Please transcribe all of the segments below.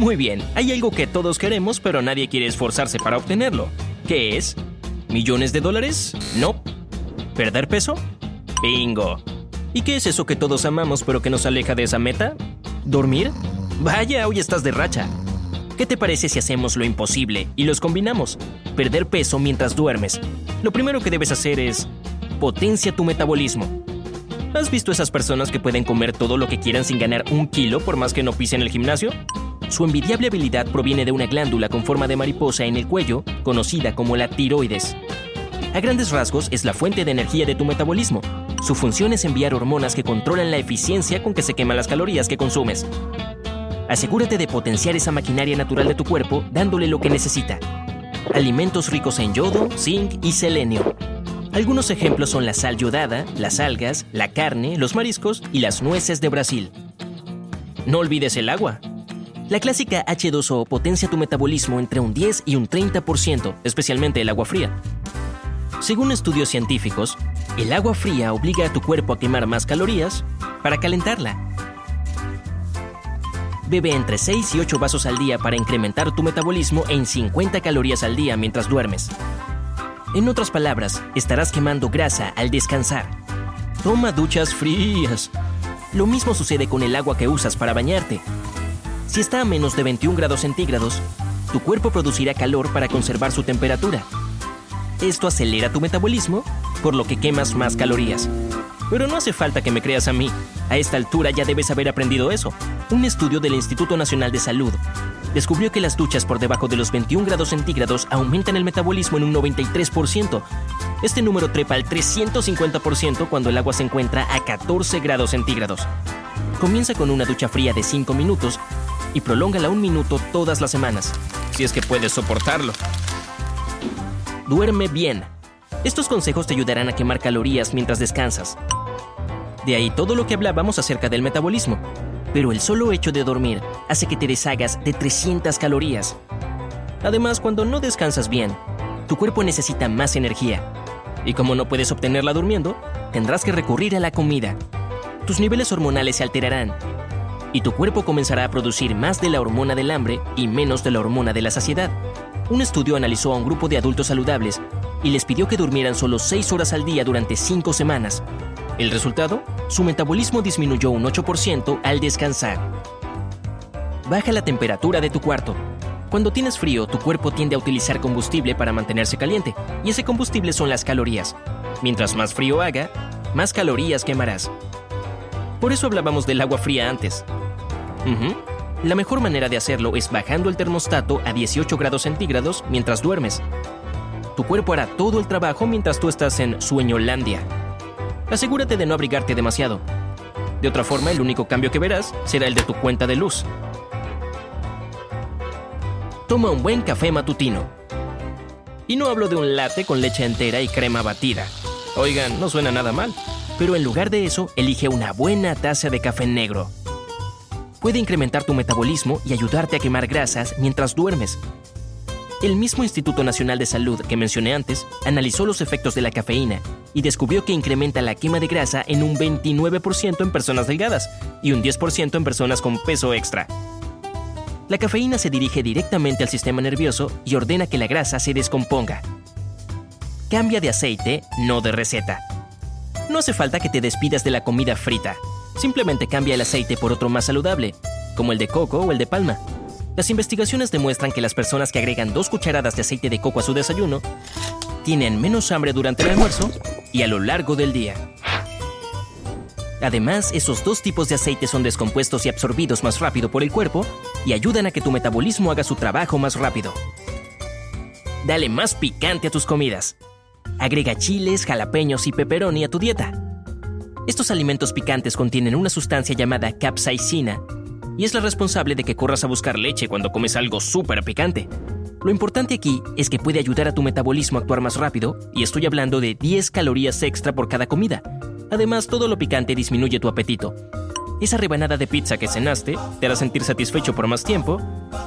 Muy bien, hay algo que todos queremos, pero nadie quiere esforzarse para obtenerlo. ¿Qué es? ¿Millones de dólares? No. ¿Perder peso? Bingo. ¿Y qué es eso que todos amamos pero que nos aleja de esa meta? ¿Dormir? Vaya, hoy estás de racha. ¿Qué te parece si hacemos lo imposible y los combinamos? Perder peso mientras duermes. Lo primero que debes hacer es potencia tu metabolismo. ¿Has visto esas personas que pueden comer todo lo que quieran sin ganar un kilo por más que no pisen el gimnasio? Su envidiable habilidad proviene de una glándula con forma de mariposa en el cuello, conocida como la tiroides. A grandes rasgos es la fuente de energía de tu metabolismo. Su función es enviar hormonas que controlan la eficiencia con que se queman las calorías que consumes. Asegúrate de potenciar esa maquinaria natural de tu cuerpo dándole lo que necesita. Alimentos ricos en yodo, zinc y selenio. Algunos ejemplos son la sal yodada, las algas, la carne, los mariscos y las nueces de Brasil. No olvides el agua. La clásica H2O potencia tu metabolismo entre un 10 y un 30%, especialmente el agua fría. Según estudios científicos, el agua fría obliga a tu cuerpo a quemar más calorías para calentarla. Bebe entre 6 y 8 vasos al día para incrementar tu metabolismo en 50 calorías al día mientras duermes. En otras palabras, estarás quemando grasa al descansar. Toma duchas frías. Lo mismo sucede con el agua que usas para bañarte. Si está a menos de 21 grados centígrados, tu cuerpo producirá calor para conservar su temperatura. Esto acelera tu metabolismo, por lo que quemas más calorías. Pero no hace falta que me creas a mí. A esta altura ya debes haber aprendido eso. Un estudio del Instituto Nacional de Salud descubrió que las duchas por debajo de los 21 grados centígrados aumentan el metabolismo en un 93%. Este número trepa al 350% cuando el agua se encuentra a 14 grados centígrados. Comienza con una ducha fría de 5 minutos y prolóngala un minuto todas las semanas, si es que puedes soportarlo. Duerme bien. Estos consejos te ayudarán a quemar calorías mientras descansas. De ahí todo lo que hablábamos acerca del metabolismo pero el solo hecho de dormir hace que te deshagas de 300 calorías. Además, cuando no descansas bien, tu cuerpo necesita más energía. Y como no puedes obtenerla durmiendo, tendrás que recurrir a la comida. Tus niveles hormonales se alterarán y tu cuerpo comenzará a producir más de la hormona del hambre y menos de la hormona de la saciedad. Un estudio analizó a un grupo de adultos saludables y les pidió que durmieran solo 6 horas al día durante 5 semanas. El resultado, su metabolismo disminuyó un 8% al descansar. Baja la temperatura de tu cuarto. Cuando tienes frío, tu cuerpo tiende a utilizar combustible para mantenerse caliente, y ese combustible son las calorías. Mientras más frío haga, más calorías quemarás. Por eso hablábamos del agua fría antes. La mejor manera de hacerlo es bajando el termostato a 18 grados centígrados mientras duermes. Tu cuerpo hará todo el trabajo mientras tú estás en Sueñolandia asegúrate de no abrigarte demasiado. De otra forma, el único cambio que verás será el de tu cuenta de luz. Toma un buen café matutino. Y no hablo de un latte con leche entera y crema batida. Oigan, no suena nada mal. Pero en lugar de eso, elige una buena taza de café negro. Puede incrementar tu metabolismo y ayudarte a quemar grasas mientras duermes. El mismo Instituto Nacional de Salud que mencioné antes analizó los efectos de la cafeína y descubrió que incrementa la quema de grasa en un 29% en personas delgadas y un 10% en personas con peso extra. La cafeína se dirige directamente al sistema nervioso y ordena que la grasa se descomponga. Cambia de aceite, no de receta. No hace falta que te despidas de la comida frita. Simplemente cambia el aceite por otro más saludable, como el de coco o el de palma. Las investigaciones demuestran que las personas que agregan dos cucharadas de aceite de coco a su desayuno tienen menos hambre durante el almuerzo y a lo largo del día. Además, esos dos tipos de aceite son descompuestos y absorbidos más rápido por el cuerpo y ayudan a que tu metabolismo haga su trabajo más rápido. Dale más picante a tus comidas. Agrega chiles, jalapeños y pepperoni a tu dieta. Estos alimentos picantes contienen una sustancia llamada capsaicina y es la responsable de que corras a buscar leche cuando comes algo súper picante. Lo importante aquí es que puede ayudar a tu metabolismo a actuar más rápido y estoy hablando de 10 calorías extra por cada comida. Además, todo lo picante disminuye tu apetito. Esa rebanada de pizza que cenaste te hará sentir satisfecho por más tiempo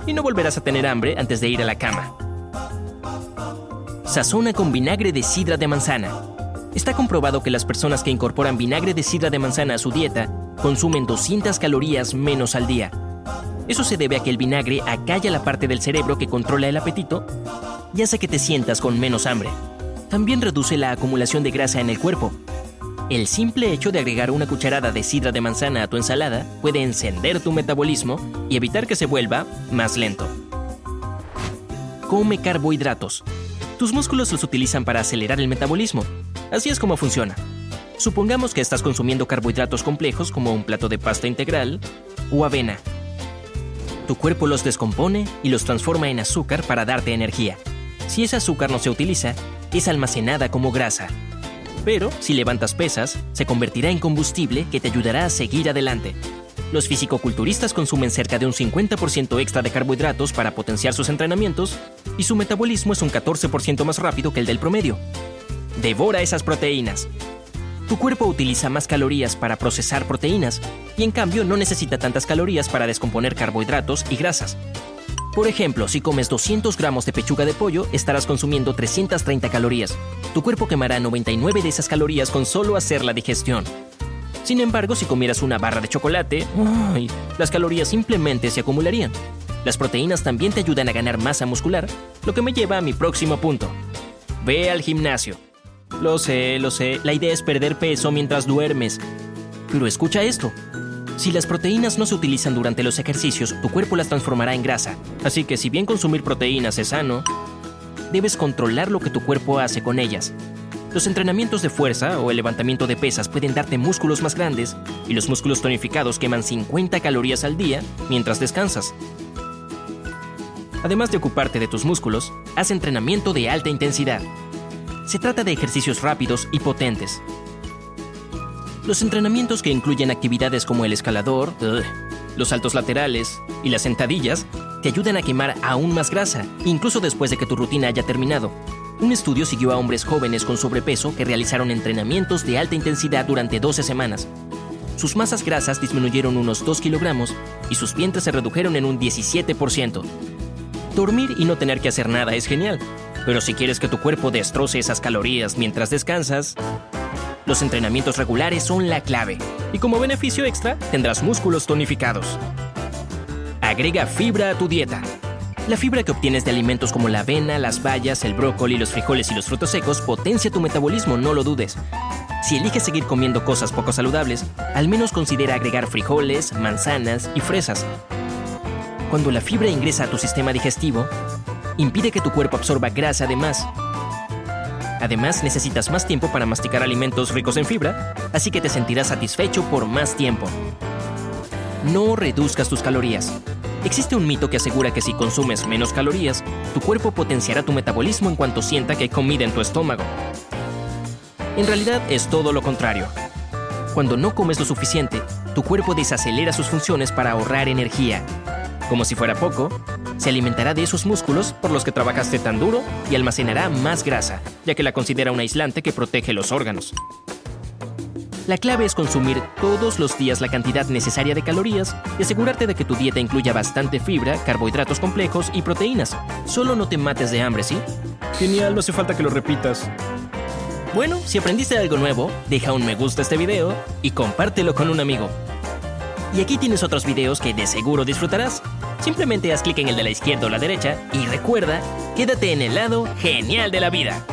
y no volverás a tener hambre antes de ir a la cama. Sazona con vinagre de sidra de manzana. Está comprobado que las personas que incorporan vinagre de sidra de manzana a su dieta consumen 200 calorías menos al día. Eso se debe a que el vinagre acalla la parte del cerebro que controla el apetito y hace que te sientas con menos hambre. También reduce la acumulación de grasa en el cuerpo. El simple hecho de agregar una cucharada de sidra de manzana a tu ensalada puede encender tu metabolismo y evitar que se vuelva más lento. Come carbohidratos. Tus músculos los utilizan para acelerar el metabolismo. Así es como funciona. Supongamos que estás consumiendo carbohidratos complejos como un plato de pasta integral o avena. Tu cuerpo los descompone y los transforma en azúcar para darte energía. Si ese azúcar no se utiliza, es almacenada como grasa. Pero si levantas pesas, se convertirá en combustible que te ayudará a seguir adelante. Los fisicoculturistas consumen cerca de un 50% extra de carbohidratos para potenciar sus entrenamientos y su metabolismo es un 14% más rápido que el del promedio. Devora esas proteínas. Tu cuerpo utiliza más calorías para procesar proteínas y en cambio no necesita tantas calorías para descomponer carbohidratos y grasas. Por ejemplo, si comes 200 gramos de pechuga de pollo, estarás consumiendo 330 calorías. Tu cuerpo quemará 99 de esas calorías con solo hacer la digestión. Sin embargo, si comieras una barra de chocolate, las calorías simplemente se acumularían. Las proteínas también te ayudan a ganar masa muscular, lo que me lleva a mi próximo punto. Ve al gimnasio. Lo sé, lo sé, la idea es perder peso mientras duermes. Pero escucha esto. Si las proteínas no se utilizan durante los ejercicios, tu cuerpo las transformará en grasa. Así que si bien consumir proteínas es sano, debes controlar lo que tu cuerpo hace con ellas. Los entrenamientos de fuerza o el levantamiento de pesas pueden darte músculos más grandes y los músculos tonificados queman 50 calorías al día mientras descansas. Además de ocuparte de tus músculos, haz entrenamiento de alta intensidad. Se trata de ejercicios rápidos y potentes. Los entrenamientos que incluyen actividades como el escalador, los saltos laterales y las sentadillas te ayudan a quemar aún más grasa, incluso después de que tu rutina haya terminado. Un estudio siguió a hombres jóvenes con sobrepeso que realizaron entrenamientos de alta intensidad durante 12 semanas. Sus masas grasas disminuyeron unos 2 kilogramos y sus vientres se redujeron en un 17%. Dormir y no tener que hacer nada es genial, pero si quieres que tu cuerpo destroce esas calorías mientras descansas, los entrenamientos regulares son la clave. Y como beneficio extra, tendrás músculos tonificados. Agrega fibra a tu dieta. La fibra que obtienes de alimentos como la avena, las bayas, el brócoli, los frijoles y los frutos secos potencia tu metabolismo, no lo dudes. Si eliges seguir comiendo cosas poco saludables, al menos considera agregar frijoles, manzanas y fresas. Cuando la fibra ingresa a tu sistema digestivo, impide que tu cuerpo absorba grasa de más. Además, necesitas más tiempo para masticar alimentos ricos en fibra, así que te sentirás satisfecho por más tiempo. No reduzcas tus calorías. Existe un mito que asegura que si consumes menos calorías, tu cuerpo potenciará tu metabolismo en cuanto sienta que hay comida en tu estómago. En realidad es todo lo contrario. Cuando no comes lo suficiente, tu cuerpo desacelera sus funciones para ahorrar energía. Como si fuera poco, se alimentará de esos músculos por los que trabajaste tan duro y almacenará más grasa, ya que la considera un aislante que protege los órganos. La clave es consumir todos los días la cantidad necesaria de calorías y asegurarte de que tu dieta incluya bastante fibra, carbohidratos complejos y proteínas. Solo no te mates de hambre, ¿sí? Genial, no hace falta que lo repitas. Bueno, si aprendiste algo nuevo, deja un me gusta a este video y compártelo con un amigo. Y aquí tienes otros videos que de seguro disfrutarás. Simplemente haz clic en el de la izquierda o la derecha y recuerda, quédate en el lado genial de la vida.